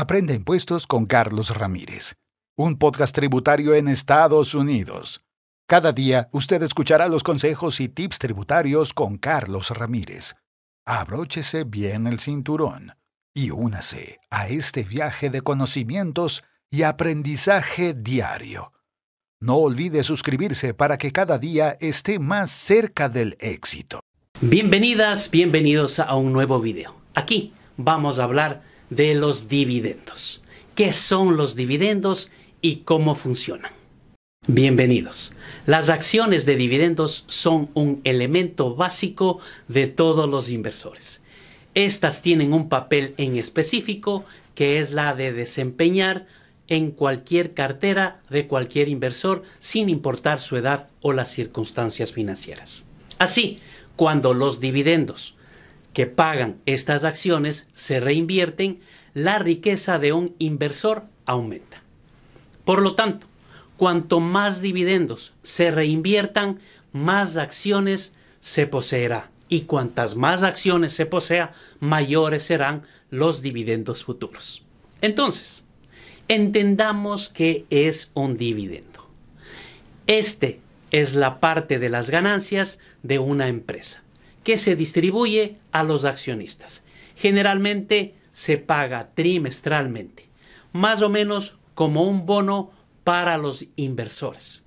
Aprende impuestos con Carlos Ramírez, un podcast tributario en Estados Unidos. Cada día usted escuchará los consejos y tips tributarios con Carlos Ramírez. Abróchese bien el cinturón y únase a este viaje de conocimientos y aprendizaje diario. No olvide suscribirse para que cada día esté más cerca del éxito. Bienvenidas, bienvenidos a un nuevo video. Aquí vamos a hablar de los dividendos. ¿Qué son los dividendos y cómo funcionan? Bienvenidos. Las acciones de dividendos son un elemento básico de todos los inversores. Estas tienen un papel en específico que es la de desempeñar en cualquier cartera de cualquier inversor sin importar su edad o las circunstancias financieras. Así, cuando los dividendos que pagan estas acciones se reinvierten, la riqueza de un inversor aumenta. Por lo tanto, cuanto más dividendos se reinviertan, más acciones se poseerá. Y cuantas más acciones se posea, mayores serán los dividendos futuros. Entonces, entendamos qué es un dividendo. Este es la parte de las ganancias de una empresa que se distribuye a los accionistas. Generalmente se paga trimestralmente, más o menos como un bono para los inversores.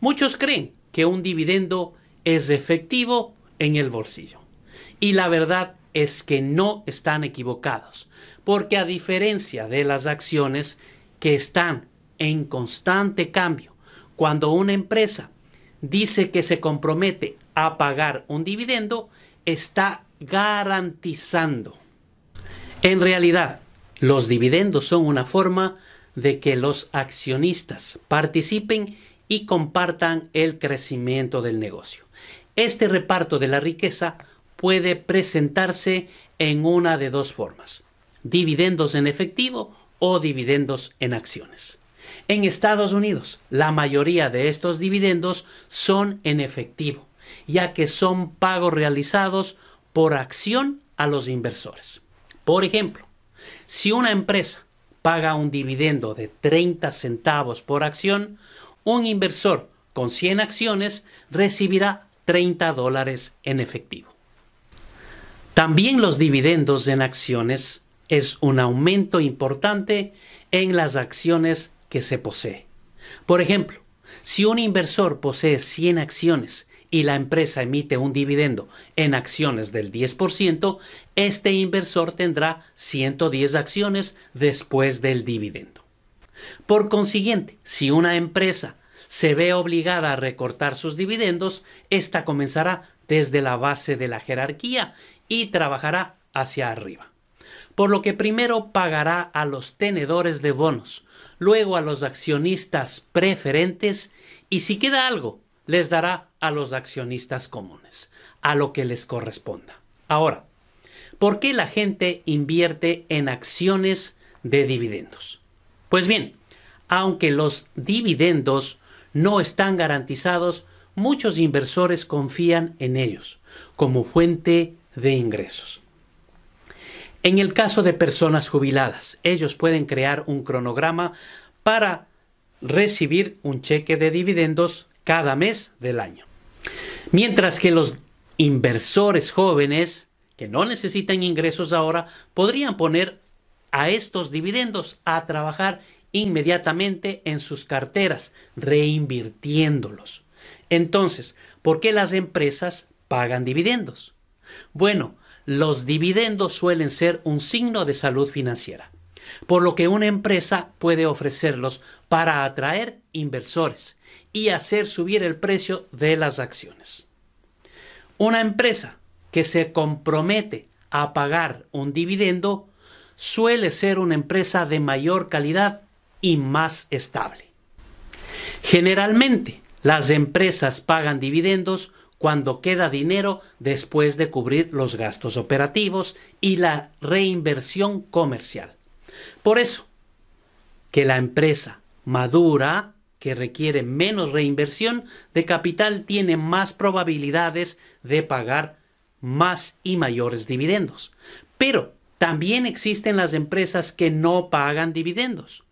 Muchos creen que un dividendo es efectivo en el bolsillo. Y la verdad es que no están equivocados, porque a diferencia de las acciones que están en constante cambio, cuando una empresa dice que se compromete a pagar un dividendo, está garantizando. En realidad, los dividendos son una forma de que los accionistas participen y compartan el crecimiento del negocio. Este reparto de la riqueza puede presentarse en una de dos formas, dividendos en efectivo o dividendos en acciones. En Estados Unidos, la mayoría de estos dividendos son en efectivo, ya que son pagos realizados por acción a los inversores. Por ejemplo, si una empresa paga un dividendo de 30 centavos por acción, un inversor con 100 acciones recibirá 30 dólares en efectivo. También los dividendos en acciones es un aumento importante en las acciones que se posee. Por ejemplo, si un inversor posee 100 acciones y la empresa emite un dividendo en acciones del 10%, este inversor tendrá 110 acciones después del dividendo. Por consiguiente, si una empresa se ve obligada a recortar sus dividendos, ésta comenzará desde la base de la jerarquía y trabajará hacia arriba. Por lo que primero pagará a los tenedores de bonos, luego a los accionistas preferentes y si queda algo, les dará a los accionistas comunes, a lo que les corresponda. Ahora, ¿por qué la gente invierte en acciones de dividendos? Pues bien, aunque los dividendos no están garantizados, muchos inversores confían en ellos como fuente de ingresos. En el caso de personas jubiladas, ellos pueden crear un cronograma para recibir un cheque de dividendos cada mes del año. Mientras que los inversores jóvenes que no necesitan ingresos ahora podrían poner a estos dividendos a trabajar inmediatamente en sus carteras, reinvirtiéndolos. Entonces, ¿por qué las empresas pagan dividendos? Bueno, los dividendos suelen ser un signo de salud financiera, por lo que una empresa puede ofrecerlos para atraer inversores y hacer subir el precio de las acciones. Una empresa que se compromete a pagar un dividendo suele ser una empresa de mayor calidad y más estable. Generalmente, las empresas pagan dividendos cuando queda dinero después de cubrir los gastos operativos y la reinversión comercial. Por eso, que la empresa madura, que requiere menos reinversión de capital, tiene más probabilidades de pagar más y mayores dividendos. Pero También existen las empresas que no pagan dividendos.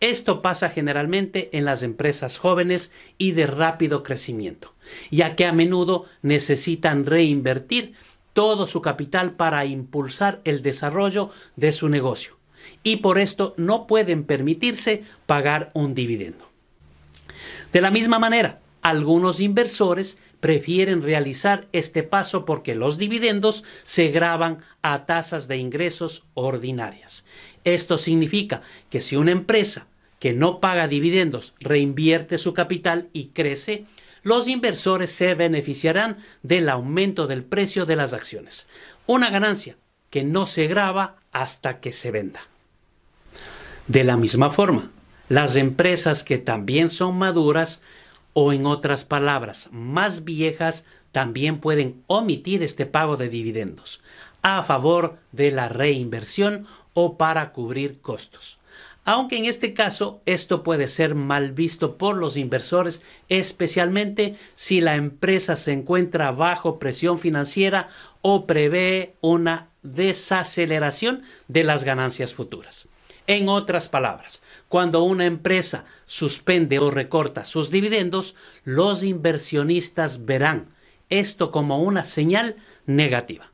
Esto pasa generalmente en las empresas jóvenes y de rápido crecimiento, ya que a menudo necesitan reinvertir todo su capital para impulsar el desarrollo de su negocio y por esto no pueden permitirse pagar un dividendo. De la misma manera, algunos inversores prefieren realizar este paso porque los dividendos se graban a tasas de ingresos ordinarias. Esto significa que si una empresa que no paga dividendos reinvierte su capital y crece, los inversores se beneficiarán del aumento del precio de las acciones. Una ganancia que no se graba hasta que se venda. De la misma forma, las empresas que también son maduras o en otras palabras, más viejas también pueden omitir este pago de dividendos a favor de la reinversión o para cubrir costos. Aunque en este caso esto puede ser mal visto por los inversores, especialmente si la empresa se encuentra bajo presión financiera o prevé una desaceleración de las ganancias futuras. En otras palabras, cuando una empresa suspende o recorta sus dividendos, los inversionistas verán esto como una señal negativa.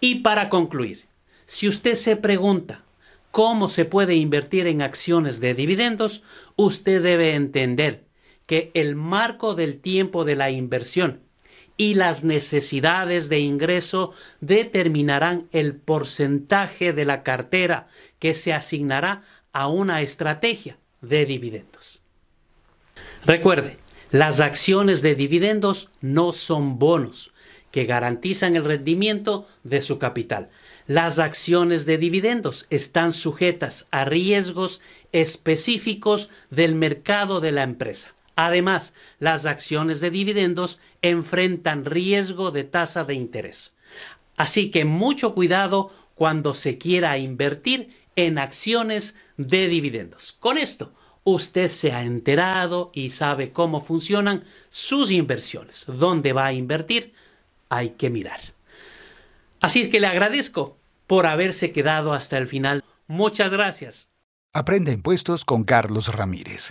Y para concluir, si usted se pregunta cómo se puede invertir en acciones de dividendos, usted debe entender que el marco del tiempo de la inversión y las necesidades de ingreso determinarán el porcentaje de la cartera que se asignará a una estrategia de dividendos. Recuerde, las acciones de dividendos no son bonos que garantizan el rendimiento de su capital. Las acciones de dividendos están sujetas a riesgos específicos del mercado de la empresa. Además, las acciones de dividendos enfrentan riesgo de tasa de interés. Así que mucho cuidado cuando se quiera invertir en acciones de dividendos. Con esto, usted se ha enterado y sabe cómo funcionan sus inversiones. ¿Dónde va a invertir? Hay que mirar. Así es que le agradezco por haberse quedado hasta el final. Muchas gracias. Aprende impuestos con Carlos Ramírez